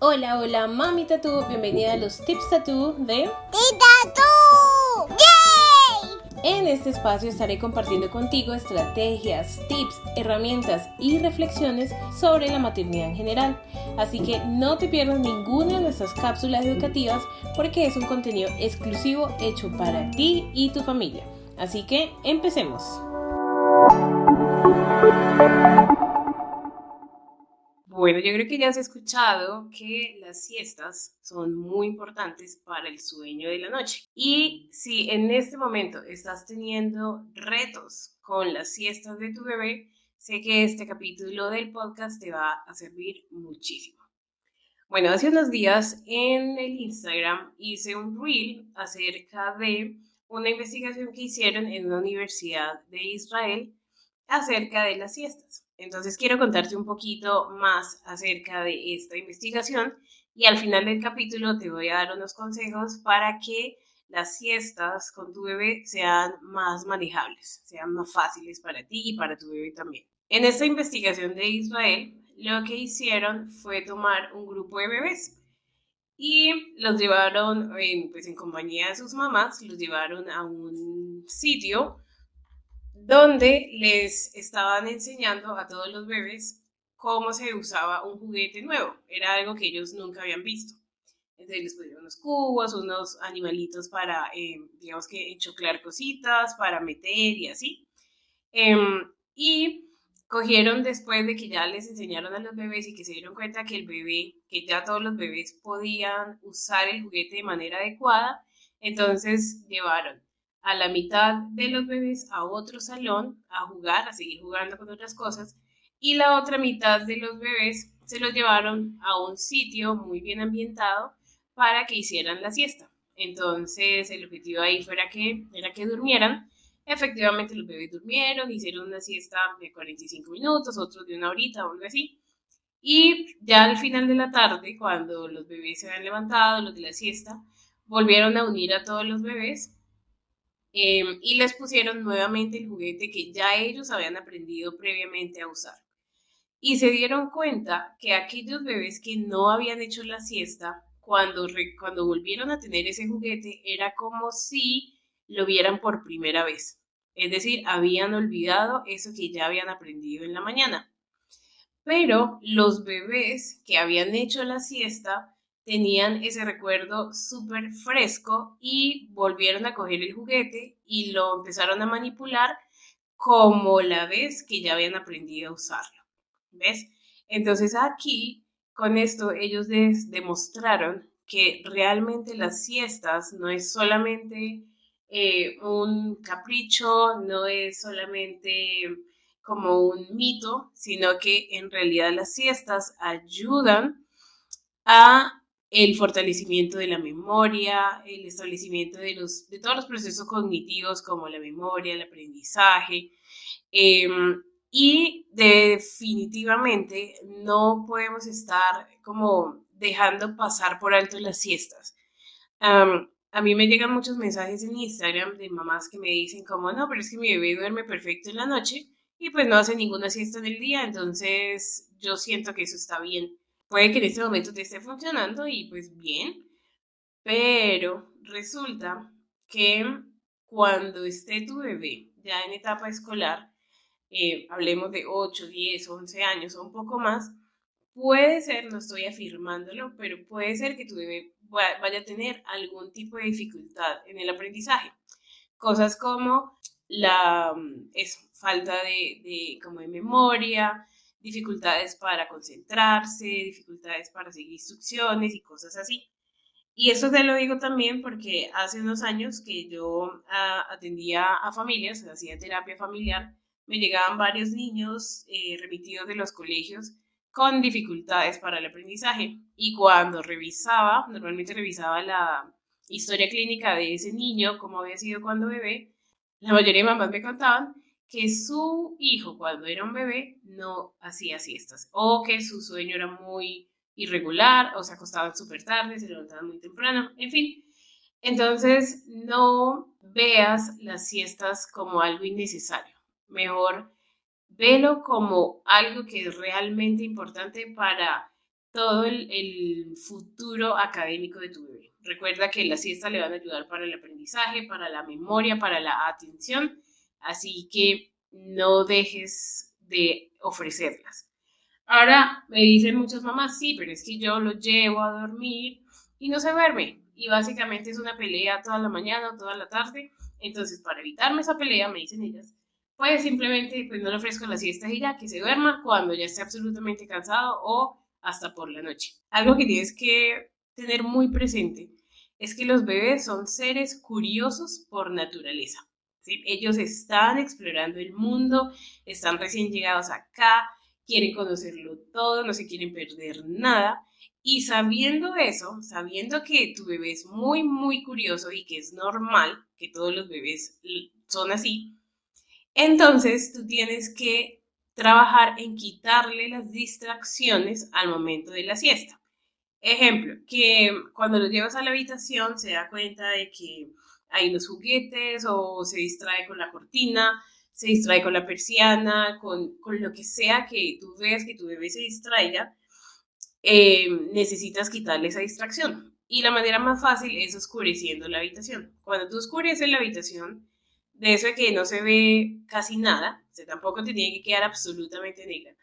Hola, hola, mami tatú, bienvenida a los tips tatú de ¡Tatú! ¡Yay! En este espacio estaré compartiendo contigo estrategias, tips, herramientas y reflexiones sobre la maternidad en general. Así que no te pierdas ninguna de nuestras cápsulas educativas porque es un contenido exclusivo hecho para ti y tu familia. Así que empecemos. Bueno, yo creo que ya has escuchado que las siestas son muy importantes para el sueño de la noche. Y si en este momento estás teniendo retos con las siestas de tu bebé, sé que este capítulo del podcast te va a servir muchísimo. Bueno, hace unos días en el Instagram hice un reel acerca de una investigación que hicieron en una universidad de Israel acerca de las siestas. Entonces quiero contarte un poquito más acerca de esta investigación y al final del capítulo te voy a dar unos consejos para que las siestas con tu bebé sean más manejables, sean más fáciles para ti y para tu bebé también. En esta investigación de Israel, lo que hicieron fue tomar un grupo de bebés y los llevaron, en, pues en compañía de sus mamás, los llevaron a un sitio donde les estaban enseñando a todos los bebés cómo se usaba un juguete nuevo. Era algo que ellos nunca habían visto. Entonces les pusieron unos cubos, unos animalitos para, eh, digamos que, enchoclar cositas, para meter y así. Em, y cogieron después de que ya les enseñaron a los bebés y que se dieron cuenta que el bebé, que ya todos los bebés podían usar el juguete de manera adecuada, entonces llevaron a la mitad de los bebés a otro salón a jugar, a seguir jugando con otras cosas, y la otra mitad de los bebés se los llevaron a un sitio muy bien ambientado para que hicieran la siesta. Entonces, el objetivo ahí fuera que, era que durmieran. Efectivamente, los bebés durmieron, hicieron una siesta de 45 minutos, otros de una horita o algo así. Y ya al final de la tarde, cuando los bebés se habían levantado, los de la siesta, volvieron a unir a todos los bebés Em, y les pusieron nuevamente el juguete que ya ellos habían aprendido previamente a usar. Y se dieron cuenta que aquellos bebés que no habían hecho la siesta, cuando, cuando volvieron a tener ese juguete, era como si lo vieran por primera vez. Es decir, habían olvidado eso que ya habían aprendido en la mañana. Pero los bebés que habían hecho la siesta tenían ese recuerdo súper fresco y volvieron a coger el juguete y lo empezaron a manipular como la vez que ya habían aprendido a usarlo. ¿Ves? Entonces aquí, con esto, ellos demostraron que realmente las siestas no es solamente eh, un capricho, no es solamente como un mito, sino que en realidad las siestas ayudan a el fortalecimiento de la memoria, el establecimiento de, los, de todos los procesos cognitivos como la memoria, el aprendizaje. Em, y definitivamente no podemos estar como dejando pasar por alto las siestas. a mí me llegan muchos mensajes en Instagram de mamás que me dicen como, no, pero es que mi bebé duerme perfecto en la noche y pues no hace ninguna siesta en el día, entonces yo siento que eso está bien. Puede que en este momento te esté funcionando y pues bien, pero resulta que cuando esté tu bebé ya en etapa escolar, eh, hablemos de 8, 10, 11 años o un poco más, puede ser, no estoy afirmándolo, pero puede ser que tu bebé vaya a tener algún tipo de dificultad en el aprendizaje. Cosas como la mm, es, falta de, de, como de memoria, dificultades para concentrarse, dificultades para seguir instrucciones y cosas así. Y eso te lo digo también porque hace unos años que yo ah, atendía a familias, hacía terapia familiar, me llegaban varios niños eh, remitidos de los colegios con dificultades para el aprendizaje. Y cuando revisaba, normalmente revisaba la historia clínica de ese niño, cómo había sido cuando bebé, la mayoría de mamás me contaban que su hijo cuando era un bebé no hacía siestas o que su sueño era muy irregular o se acostaban súper tarde, se levantaban muy temprano, en fin. Entonces, no veas las siestas como algo innecesario. Mejor velo como algo que es realmente importante para todo el, el futuro académico de tu bebé. Recuerda que las siestas le van a ayudar para el aprendizaje, para la memoria, para la atención, así que no dejes de ofrecerlas. Ahora me dicen muchas mamás, sí, pero es que yo lo llevo a dormir y no se duerme. Y básicamente es una pelea toda la mañana o toda la tarde. Entonces, para evitarme esa pelea, me dicen ellas, pues simplemente pues no le ofrezco la siesta y ya, que se duerma cuando ya esté absolutamente cansado o hasta por la noche. Algo que tienes que tener muy presente es que los bebés son seres curiosos por naturaleza. Ellos están explorando el mundo, están recién llegados acá, quieren conocerlo todo, no se quieren perder nada. Y sabiendo eso, sabiendo que tu bebé es muy, muy curioso y que es normal, que todos los bebés son así, entonces tú tienes que trabajar en quitarle las distracciones al momento de la siesta. Ejemplo, que cuando lo llevas a la habitación se da cuenta de que hay unos juguetes o se distrae con la cortina, se distrae con la persiana, con, lo que sea que tú veas que tu bebé se distraiga, eh, necesitas quitarle esa distracción. Y la manera más fácil es oscureciendo la habitación. Cuando tú oscureces la habitación, de eso de que no se ve casi nada, o tampoco te tiene que quedar absolutamente negra,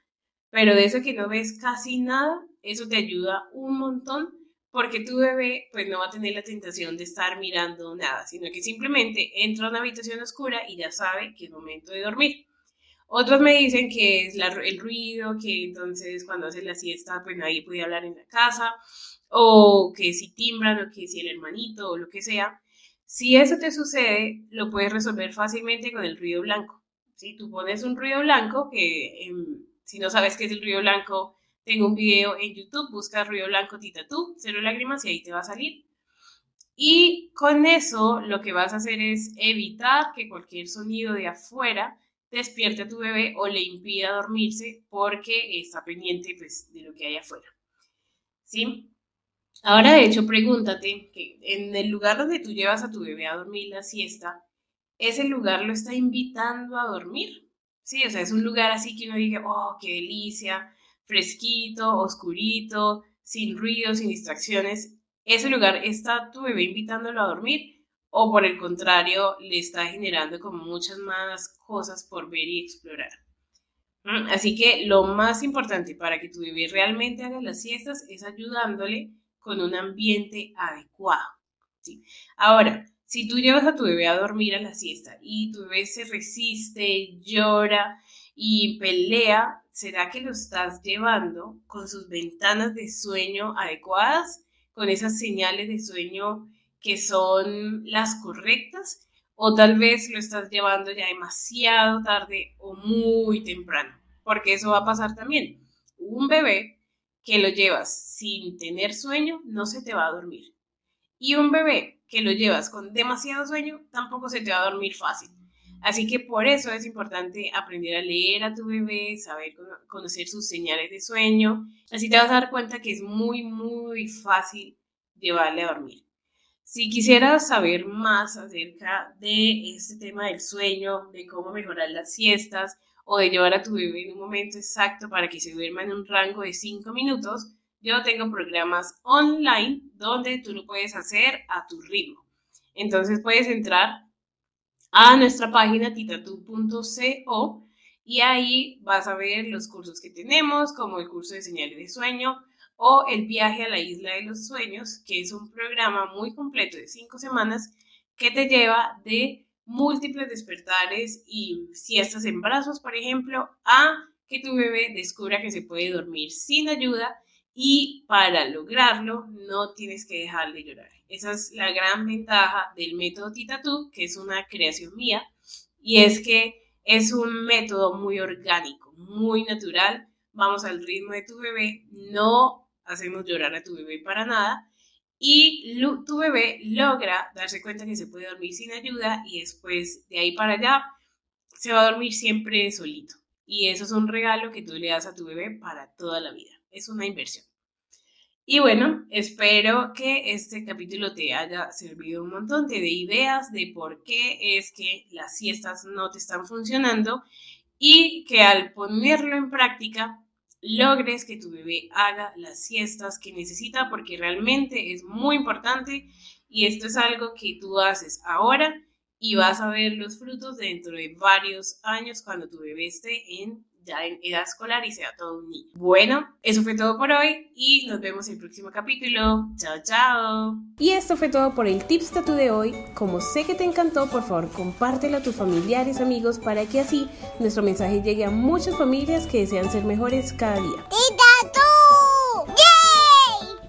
pero de eso que no ves casi nada, eso te ayuda un montón porque tu bebé pues no va a tener la tentación de estar mirando nada, sino que simplemente entra a una habitación oscura y ya sabe que es momento de dormir. Otros me dicen que es el ruido, que entonces cuando hace la siesta pues nadie puede hablar en la casa, o que si timbran, o que si el hermanito, o lo que sea. Si eso te sucede, lo puedes resolver fácilmente con el ruido blanco. Si Tú pones un ruido blanco que... Em, si no sabes qué es el ruido blanco, tengo un video en YouTube, busca ruido blanco titatú, cero lágrimas y ahí te va a salir. Y con eso lo que vas a hacer es evitar que cualquier sonido de afuera despierte a tu bebé o le impida dormirse porque está pendiente pues, de lo que hay afuera. ¿Sí? Ahora, de hecho, pregúntate que en el lugar donde tú llevas a tu bebé a dormir la siesta, ¿ese lugar lo está invitando a dormir? Sí, o sea, es un lugar así que uno diga, oh, qué delicia, fresquito, oscurito, sin ruido, sin distracciones. Ese lugar está tu bebé invitándolo a dormir o por el contrario le está generando como muchas más cosas por ver y explorar. ¿Mm? Así que lo más importante para que tu bebé realmente haga las siestas es ayudándole con un ambiente adecuado. Ahora, si tú llevas a tu bebé a dormir a la siesta y tu bebé se resiste, llora y pelea, ¿será que lo estás llevando con sus ventanas de sueño adecuadas, con esas señales de sueño que son las correctas? ¿O tal vez lo estás llevando ya demasiado tarde o muy temprano? Porque eso va a pasar también. Un bebé que lo llevas sin tener sueño no se te va a dormir. Y un bebé que lo llevas con demasiado sueño, tampoco se te va a dormir fácil. Así que por eso es importante aprender a leer a tu bebé, saber conocer sus señales de sueño. Así te vas a dar cuenta que es muy, muy fácil llevarle a dormir. Si quisieras saber más acerca de este tema del sueño, de cómo mejorar las siestas o de llevar a tu bebé en un momento exacto para que se duerma en un rango de 5 minutos, yo tengo programas online donde tú lo puedes hacer a tu ritmo. Entonces puedes entrar a nuestra página titatu.co y ahí vas a ver los cursos que tenemos, como el curso de señales de sueño o el viaje a la isla de los sueños, que es un programa muy completo de cinco semanas que te lleva de múltiples despertares y siestas en brazos, por ejemplo, a que tu bebé descubra que se puede dormir sin ayuda y para lograrlo no tienes que dejar de llorar. Esa es la gran ventaja del método Titatú, que es una creación mía, y es que es un método muy orgánico, muy natural. Vamos al ritmo de tu bebé, no hacemos llorar a tu bebé para nada, y tu bebé logra darse cuenta que se puede dormir sin ayuda y después de ahí para allá se va a dormir siempre solito. Y eso es un regalo que tú le das a tu bebé para toda la vida es una inversión. Y bueno, espero que este capítulo te haya servido un montón, dé ideas de por qué es que las siestas no te están funcionando y que al ponerlo en práctica logres que tu bebé haga las siestas que necesita porque realmente es muy importante y esto es algo que tú haces ahora y vas a ver los frutos dentro de varios años cuando tu bebé esté en ya en edad escolar y sea todo un niño. Bueno, eso fue todo por hoy y nos vemos en el próximo capítulo. Chao, chao. Y esto fue todo por el Tips Tattoo de hoy. Como sé que te encantó, por favor compártelo a tus familiares, amigos, para que así nuestro mensaje llegue a muchas familias que desean ser mejores cada día.